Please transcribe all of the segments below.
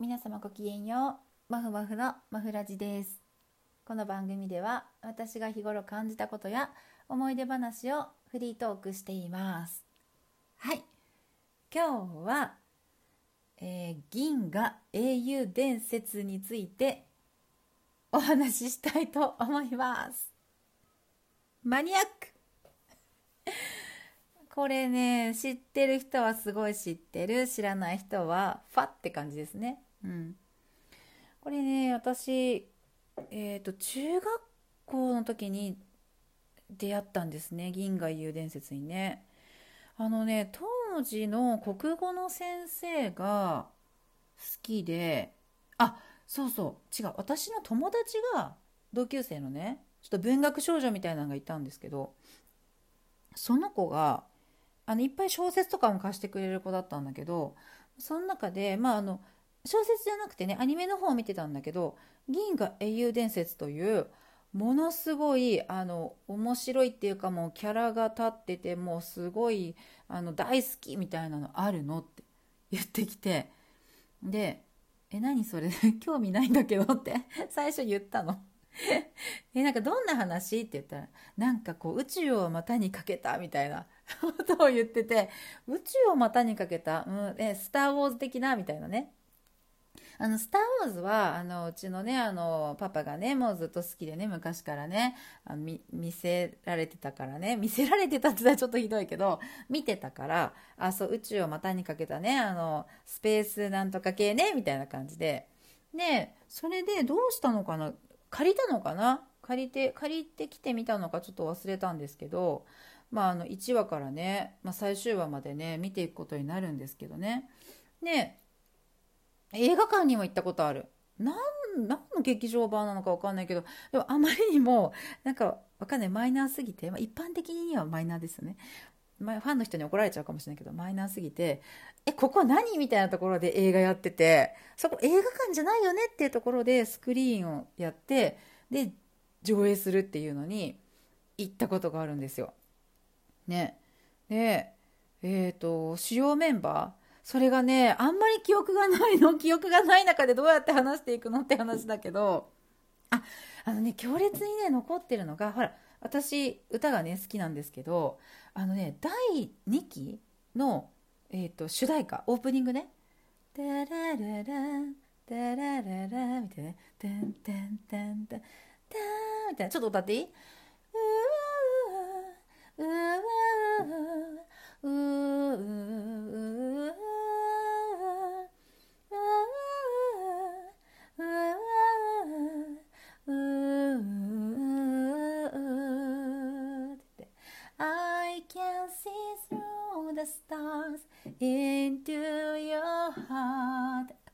皆様ごきげんよう。マフマフのマフラジです。この番組では私が日頃感じたことや思い出話をフリートークしています。はい。今日は、えー、銀河英雄伝説についてお話ししたいと思います。マニアック。これね知ってる人はすごい知ってる。知らない人はファって感じですねうん。これね私えっ、ー、と中学校の時に出会ったんですね銀河遊伝説にね。あのね当時の国語の先生が好きであそうそう違う私の友達が同級生のねちょっと文学少女みたいなのがいたんですけどその子があのいっぱい小説とかも貸してくれる子だったんだけどその中でまああの小説じゃなくてねアニメの方を見てたんだけど「銀河英雄伝説」というものすごいあの面白いっていうかもうキャラが立っててもうすごいあの大好きみたいなのあるのって言ってきて。で「え何それ？興味ないんだけど」って 最初言ったの。えなんかどんな話？って言ったらなんかこう宇宙を股にかけたみたいなことを言ってて宇宙を股にかけた、うん、えスター・ウォーズ的な？みたいなね。あの、スター・ウォーズは、あの、うちのね、あの、パパがね、もうずっと好きでね、昔からね、あ見、見せられてたからね、見せられてたって言ったらちょっとひどいけど、見てたから、あ、そう、宇宙を股にかけたね、あの、スペースなんとか系ね、みたいな感じで。で、それでどうしたのかな借りたのかな借りて、借りてきてみたのかちょっと忘れたんですけど、まあ、あの1話からね、まあ、最終話までね見ていくことになるんですけどねで映画館にも行ったことある何何の劇場版なのか分かんないけどでもあまりにもなんか分かんないマイナーすぎて、まあ、一般的にはマイナーですよねまあ、ファンの人に怒られちゃうかもしれないけどマイナーすぎてえここ何みたいなところで映画やっててそこ映画館じゃないよねっていうところでスクリーンをやってで上映するっていうのに行ったことがあるんですよ。ね。で、えっ、ー、と、主要メンバー、それがね、あんまり記憶がないの、記憶がない中でどうやって話していくのって話だけど、あ、あのね、強烈にね、残ってるのが、ほら、私、歌がね、好きなんですけど、あのね、第2期の、えっ、ー、と、主題歌、オープニングね、タラララタラララみたいなね、タンタンタンタン、タンみたいな、ちょっと歌っていい？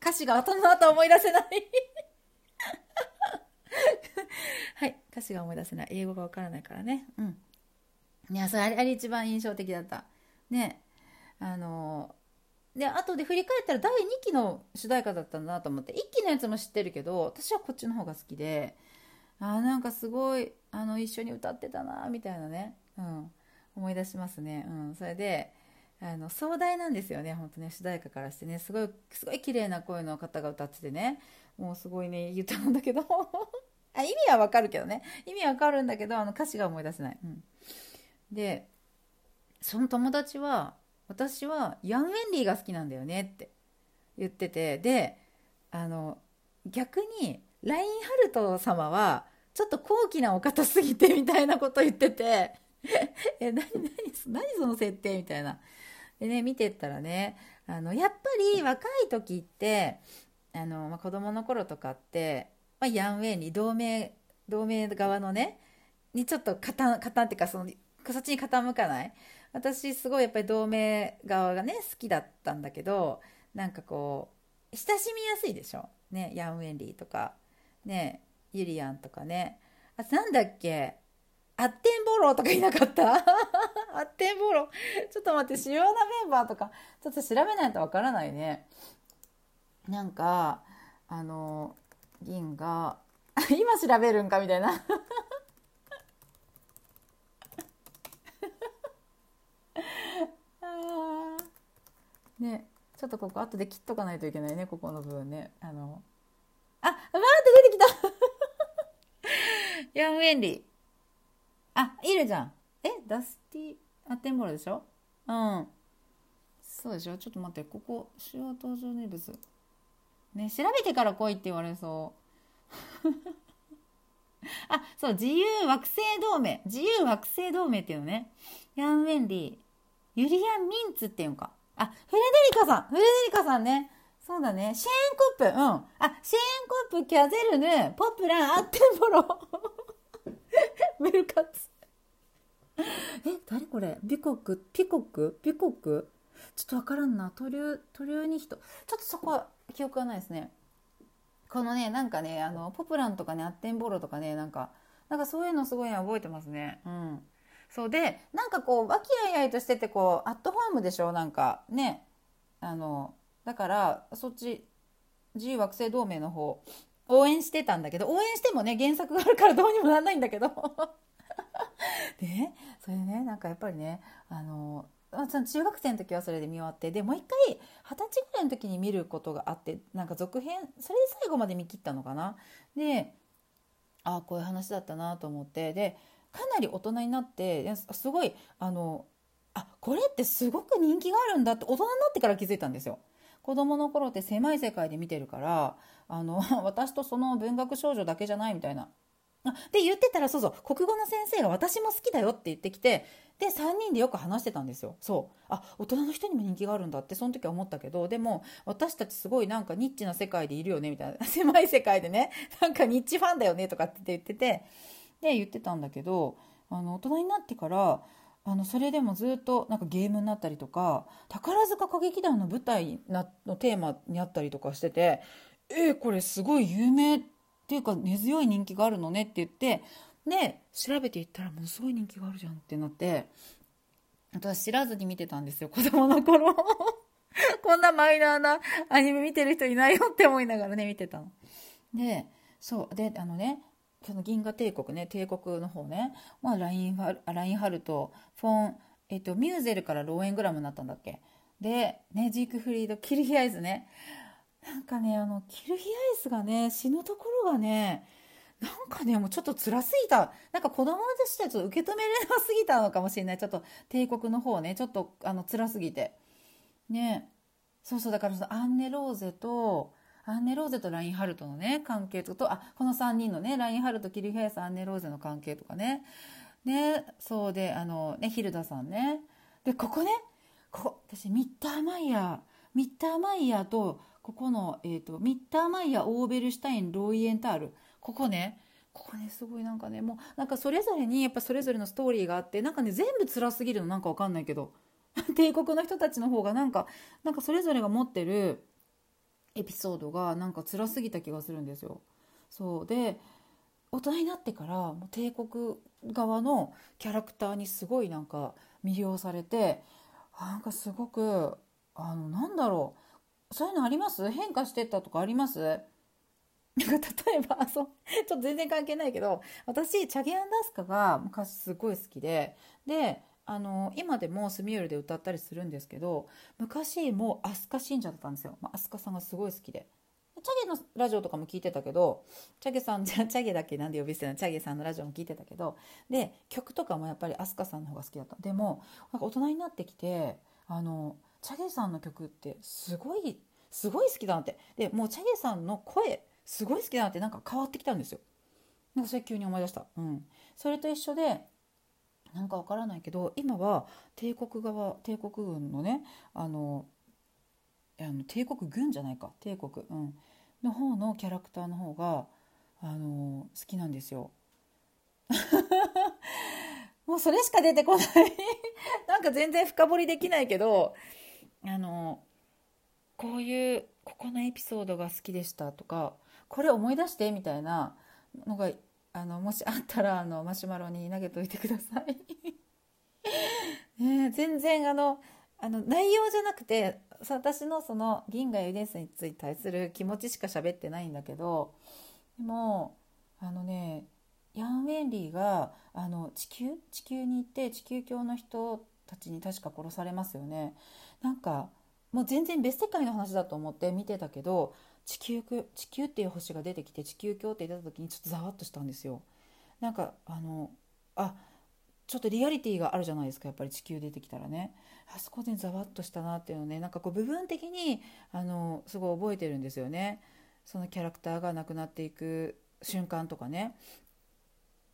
歌詞が後の後思い出せない。はい。歌詞が思い出せない。英語がわからないからね。うん。いやそれあれ一番印象的だった。ね。あので後で振り返ったら第2期の主題歌だったんだなと思って。1期のやつも知ってるけど私はこっちの方が好きであなんかすごいあの一緒に歌ってたなみたいなね、うん、思い出しますね、うん、それであの壮大なんですよね本当ね主題歌からしてね。すごいすごい綺麗な声の方が歌っててね。もうすごいね言ったんだけど。あ意味はわかるけどね。意味わかるんだけどあの歌詞が思い出せない、うん、でその友達は私はヤン・ウェンリーが好きなんだよねって言ってて。であの逆にラインハルト様はちょっと高貴なお方すぎてみたいなこと言ってて。え何何何その設定みたいな。でね見てったらねあのやっぱり若い時ってあの、まあ、子供の頃とかって、まあ、ヤンウェイに同盟同盟側のねにちょっと傾傾っていうかそのそっちに傾かない。私すごいやっぱり同盟側がね好きだったんだけどなんかこう親しみやすいでしょ、ね、ヤン・ウェンリーとか、ね、ユリアンとかね。あなんだっけ？アッテンボローとかいなかった？アッテンボロー。ちょっと待って、主要なメンバーとか、ちょっと調べないとわからないね。なんか、あの、銀が、今調べるんかみたいな。ね。ちょっとここ後で切っとかないといけないねここの部分ねあのあわーって出てきたヤン・ウェンリーあいるじゃん。えダスティアテンボロでしょ？うん。そうでしょ？ちょっと待ってここ主要登場人物ね調べてから来いって言われそう。あそう自由惑星同盟。自由惑星同盟っていうのね。ヤン・ウェンリー。ユリアン・ミンツっていうのか。あフレデリカさん。フレデリカさんね。そうだね。シェーンコップ。うん。あシェーンコップキャゼルヌポップランアッテンボロ メルカツ。え誰これ？ビコック？ピコック？ピコック？ちょっとわからんな。トリュトリュニヒト。ちょっとそこは記憶がないですね。このねなんかねあのポプランとかねアッテンボロとかねなんかなんかそういうのすごい覚えてますね。うん。そうでなんかこう和気あいあいとしててこうアットホームでしょ？なんかね。あのだからそっち自由惑星同盟の方。応援してたんだけど応援してもね原作があるから どうにもならないんだけど でそれねなんかやっぱりねあのその中学生の時はそれで見終わってでもう一回二十歳ぐらいの時に見ることがあってなんか続編それで最後まで見切ったのかなでああこういう話だったなと思ってでかなり大人になってすごいあのあこれってすごく人気があるんだって大人になってから気づいたんですよ。子供の頃って狭い世界で見てるからあの 私とその文学少女だけじゃないみたいな。で言ってたらそうそう国語の先生が私も好きだよって言ってきてで3人でよく話してたんですよ。そう。あ大人の人にも人気があるんだってその時は思ったけどでも私たちすごいなんかニッチな世界でいるよねみたいな。狭い世界でねなんかニッチファンだよねとかって言っててで言ってたんだけどあの大人になってからあのそれでもずっとなんかゲームになったりとか宝塚歌劇団の舞台なのテーマにあったりとかしててえー、これすごい有名っていうか根強い人気があるのねって言ってで調べていったらものすごい人気があるじゃんってなって私知らずに見てたんですよ子供の頃 こんなマイナーなアニメ見てる人いないよって思いながらね見てたの。でそうであのねその銀河帝国ね帝国の方ね、まあ、ラインハラインハルトフォン、えっと、ミューゼルからローエングラムになったんだっけ。で、ね、ジークフリードキルヒアイズね。なんかねあのキルヒアイスがね死ぬところがねなんかねもうちょっと辛すぎた。なんか子供としてはちょっと受け止めれなすぎたのかもしれない。ちょっと帝国の方ねちょっとあの辛すぎて。ね。そうそうだからそのアンネ・ローゼとアンネ・ローゼとラインハルトのね関係とか、とあこの3人のねラインハルトキルヒアイスアンネ・ローゼの関係とかね。ねそうであのねヒルダさんね。でここねここ私ミッターマイヤーミッターマイヤーとここの、えーと、ミッターマイヤーオーベルシュタインロイエンタール。ここねここねすごいなんかねもうなんかそれぞれにやっぱそれぞれのストーリーがあってなんかね全部辛すぎるのなんかわかんないけど。帝国の人たちの方がなんかなんかそれぞれが持ってるエピソードがなんか辛すぎた気がするんですよ。そう。で大人になってからも帝国側のキャラクターにすごいなんか魅了されてなんかすごくあのなんだろう。そういうのあります？変化してったとかあります？なんか例えばそう。ちょっと全然関係ないけど私チャゲアンダスカが昔すごい好きでであの今でもスミュールで歌ったりするんですけど昔もう飛鳥信者だったんですよ、まあ、飛鳥さんがすごい好きで。チャゲのラジオとかも聞いてたけどチャゲさんじゃチャゲだけなんで呼び捨ての？チャゲさんのラジオも聞いてたけど。で曲とかもやっぱり飛鳥さんの方が好きだった。でもなんか大人になってきてあのチャゲさんの曲ってすごいすごい好きだなって。でもうチャゲさんの声すごい好きだなってなんか変わってきたんですよ。なんかそれ急に思い出した。うん。それと一緒でなんかわからないけど今は帝国側帝国軍のねあのあの帝国軍じゃないか。帝国、うん、の方のキャラクターの方があの好きなんですよ。もうそれしか出てこない。なんか全然深掘りできないけどあのこういうここのエピソードが好きでしたとかこれ思い出してみたいなのがあのもしあったらあのマシュマロに投げといてください。ね、全然あのあの内容じゃなくて私のその銀河ユデンスについて対する気持ちしか喋ってないんだけどでもあのねヤン・ウェンリーがあの地球？地球に行って地球教の人たちに確か殺されますよね。なんかもう全然別世界の話だと思って見てたけど地球地球っていう星が出てきて地球鏡って言った時にちょっとざわっとしたんですよ。なんかあのあちょっとリアリティがあるじゃないですかやっぱり地球出てきたらね。あそこでざわっとしたなっていうのね。なんかこう部分的にあのすごい覚えてるんですよね。そのキャラクターが亡くなっていく瞬間とかね。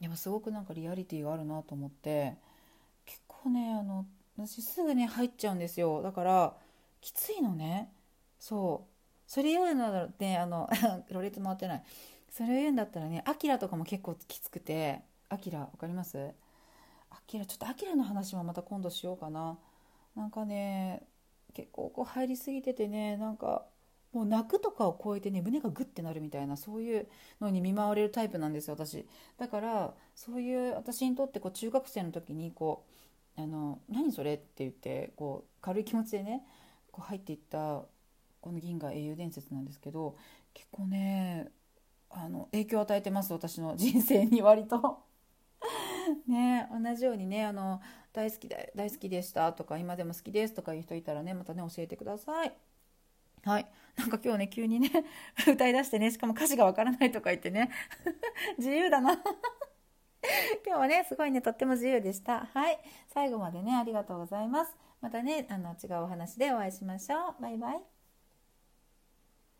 でもすごくなんかリアリティがあるなと思って。結構ねあの私すぐね入っちゃうんですよ。だからきついのね。そう。それ言うのだねあの ろれつ回ってない。それを言うんだったらねアキラとかも結構きつくてアキラ分かります？アキラちょっとアキラの話もまた今度しようかな。なんかね結構こう入りすぎててねなんかもう泣くとかを超えてね胸がグッてなるみたいなそういうのに見舞われるタイプなんですよ私。だからそういう私にとってこう中学生の時にこう「あの何それ?」って言ってこう軽い気持ちでねこう入っていったこの銀河英雄伝説なんですけど結構ねあの影響を与えてます私の 人生に割と ね同じようにねあの大好きだ大好きでしたとか今でも好きですとかいう人いたらねまたね教えてください。はい。なんか今日ね、急にね、歌い出してね、しかも歌詞がわからないとか言ってね、自由だな今日はね、すごいね、とっても自由でした。はい。最後までね、ありがとうございます。またね、あの、違うお話でお会いしましょう。バイバイ。